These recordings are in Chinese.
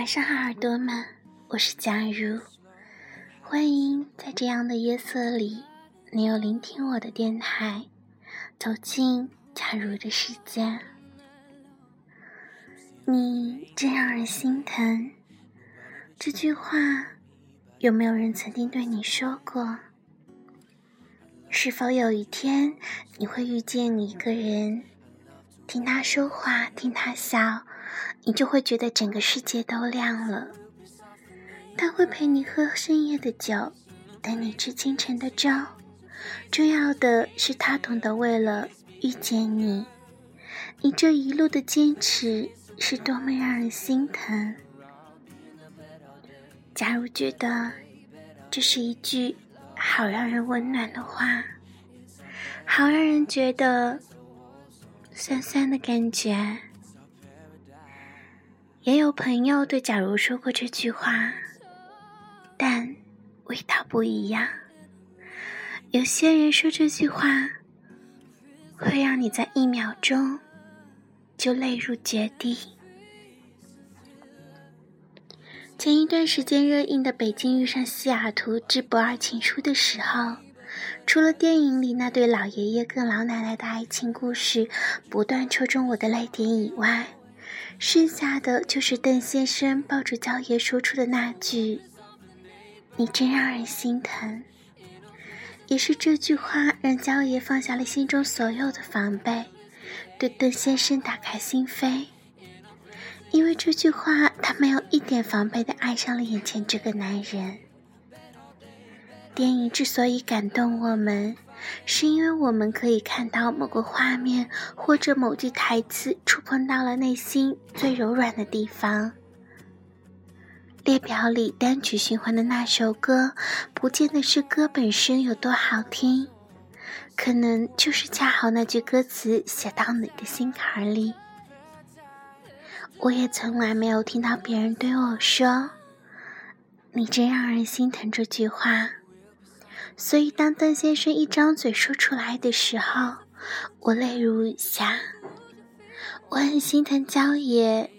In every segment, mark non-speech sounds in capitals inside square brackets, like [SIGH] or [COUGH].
晚上好，耳朵们，我是佳如，欢迎在这样的夜色里，你又聆听我的电台，走进佳如的世界。你真让人心疼，这句话有没有人曾经对你说过？是否有一天你会遇见一个人，听他说话，听他笑？你就会觉得整个世界都亮了。他会陪你喝深夜的酒，等你吃清晨的粥。重要的是，他懂得为了遇见你，你这一路的坚持是多么让人心疼。假如觉得这是一句好让人温暖的话，好让人觉得酸酸的感觉。也有朋友对假如说过这句话，但味道不一样。有些人说这句话，会让你在一秒钟就泪入绝地。前一段时间热映的《北京遇上西雅图之不二情书》的时候，除了电影里那对老爷爷跟老奶奶的爱情故事不断戳中我的泪点以外，剩下的就是邓先生抱着焦爷说出的那句：“你真让人心疼。”也是这句话让焦爷放下了心中所有的防备，对邓先生打开心扉。因为这句话，他没有一点防备的爱上了眼前这个男人。电影之所以感动我们。是因为我们可以看到某个画面或者某句台词触碰到了内心最柔软的地方。列表里单曲循环的那首歌，不见得是歌本身有多好听，可能就是恰好那句歌词写到你的心坎里。我也从来没有听到别人对我说：“你真让人心疼”这句话。所以，当邓先生一张嘴说出来的时候，我泪如雨下。我很心疼焦爷，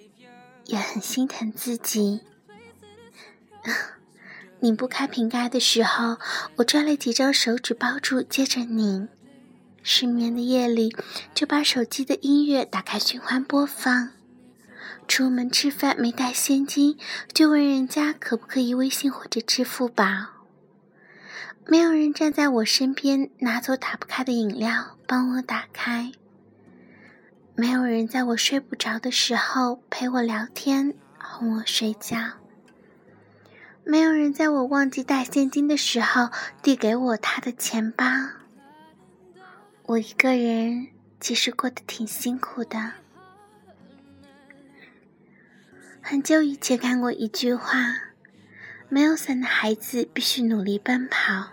也很心疼自己。[LAUGHS] 拧不开瓶盖的时候，我抓了几张手指包住，接着拧。失眠的夜里，就把手机的音乐打开循环播放。出门吃饭没带现金，就问人家可不可以微信或者支付宝。没有人站在我身边，拿走打不开的饮料帮我打开。没有人在我睡不着的时候陪我聊天哄我睡觉。没有人在我忘记带现金的时候递给我他的钱包。我一个人其实过得挺辛苦的。很久以前看过一句话。没有伞的孩子必须努力奔跑。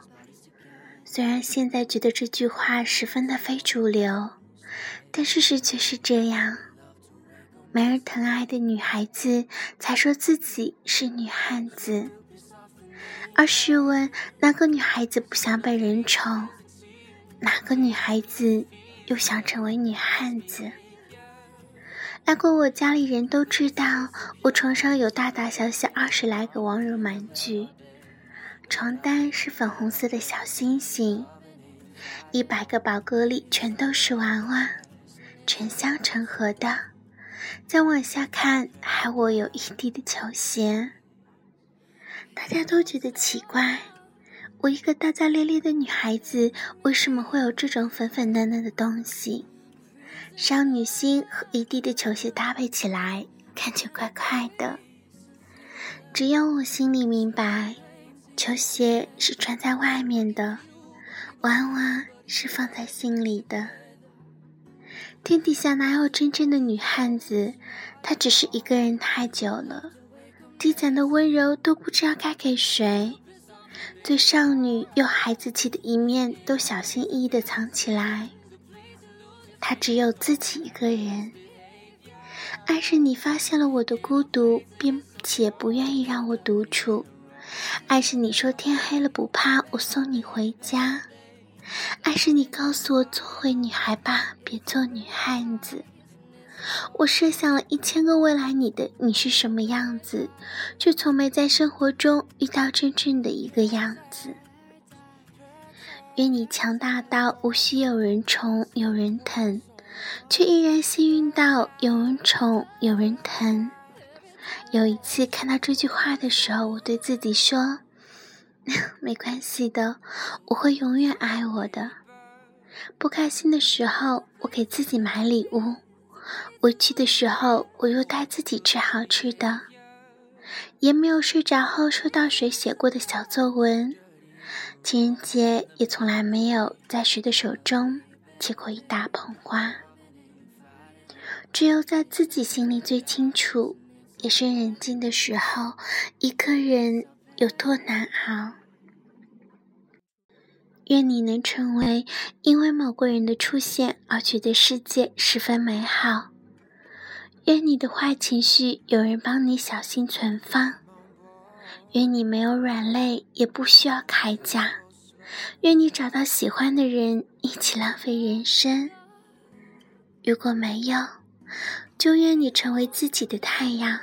虽然现在觉得这句话十分的非主流，但事实却是这样。没人疼爱的女孩子才说自己是女汉子。而试问，哪个女孩子不想被人宠？哪个女孩子又想成为女汉子？来过我家里人都知道，我床上有大大小小二十来个王蓉玩具，床单是粉红色的小星星，一百个宝格丽全都是娃娃，成箱成盒的。再往下看，还我有一地的球鞋。大家都觉得奇怪，我一个大大咧咧的女孩子，为什么会有这种粉粉嫩嫩的东西？少女心和一地的球鞋搭配起来，感觉怪怪的。只有我心里明白，球鞋是穿在外面的，娃娃是放在心里的。天底下哪有真正的女汉子？她只是一个人太久了，积攒的温柔都不知道该给谁。最少女又孩子气的一面，都小心翼翼的藏起来。他只有自己一个人，爱是你发现了我的孤独，并且不愿意让我独处；爱是你说天黑了不怕，我送你回家；爱是你告诉我做回女孩吧，别做女汉子；我设想了一千个未来你的你是什么样子，却从没在生活中遇到真正的一个样子。愿你强大到无需有人宠有人疼，却依然幸运到有人宠有人疼。有一次看到这句话的时候，我对自己说：“ [LAUGHS] 没关系的，我会永远爱我的。”不开心的时候，我给自己买礼物；委屈的时候，我又带自己吃好吃的。也没有睡着后收到谁写过的小作文，情人节也从来没有在谁的手中接过一大捧花。只有在自己心里最清楚。夜深人静的时候，一个人有多难熬？愿你能成为因为某个人的出现而觉得世界十分美好。愿你的坏情绪有人帮你小心存放。愿你没有软肋，也不需要铠甲。愿你找到喜欢的人，一起浪费人生。如果没有，就愿你成为自己的太阳。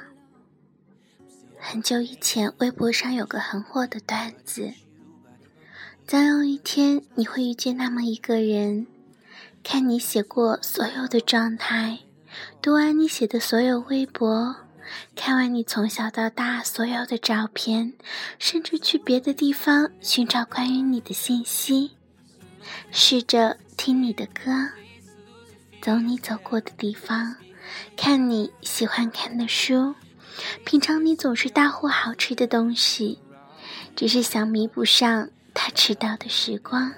很久以前，微博上有个很火的段子：总有一天，你会遇见那么一个人，看你写过所有的状态，读完你写的所有微博，看完你从小到大所有的照片，甚至去别的地方寻找关于你的信息，试着听你的歌，走你走过的地方，看你喜欢看的书。平常你总是大呼好吃的东西，只是想弥补上他迟到的时光。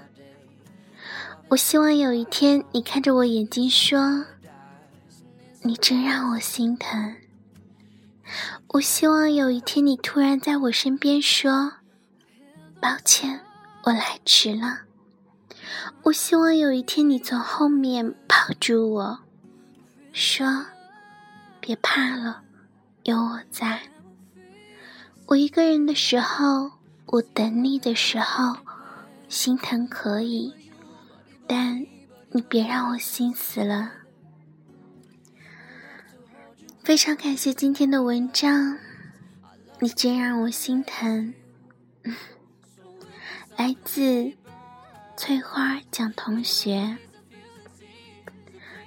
我希望有一天你看着我眼睛说：“你真让我心疼。”我希望有一天你突然在我身边说：“抱歉，我来迟了。”我希望有一天你从后面抱住我说：“别怕了。”有我在，我一个人的时候，我等你的时候，心疼可以，但你别让我心死了。非常感谢今天的文章，你真让我心疼。来自翠花蒋同学。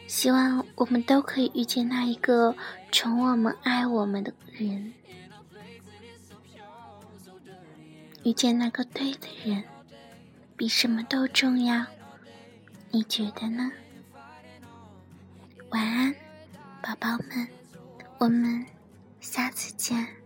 希望我们都可以遇见那一个宠我们、爱我们的人，遇见那个对的人，比什么都重要。你觉得呢？晚安，宝宝们，我们下次见。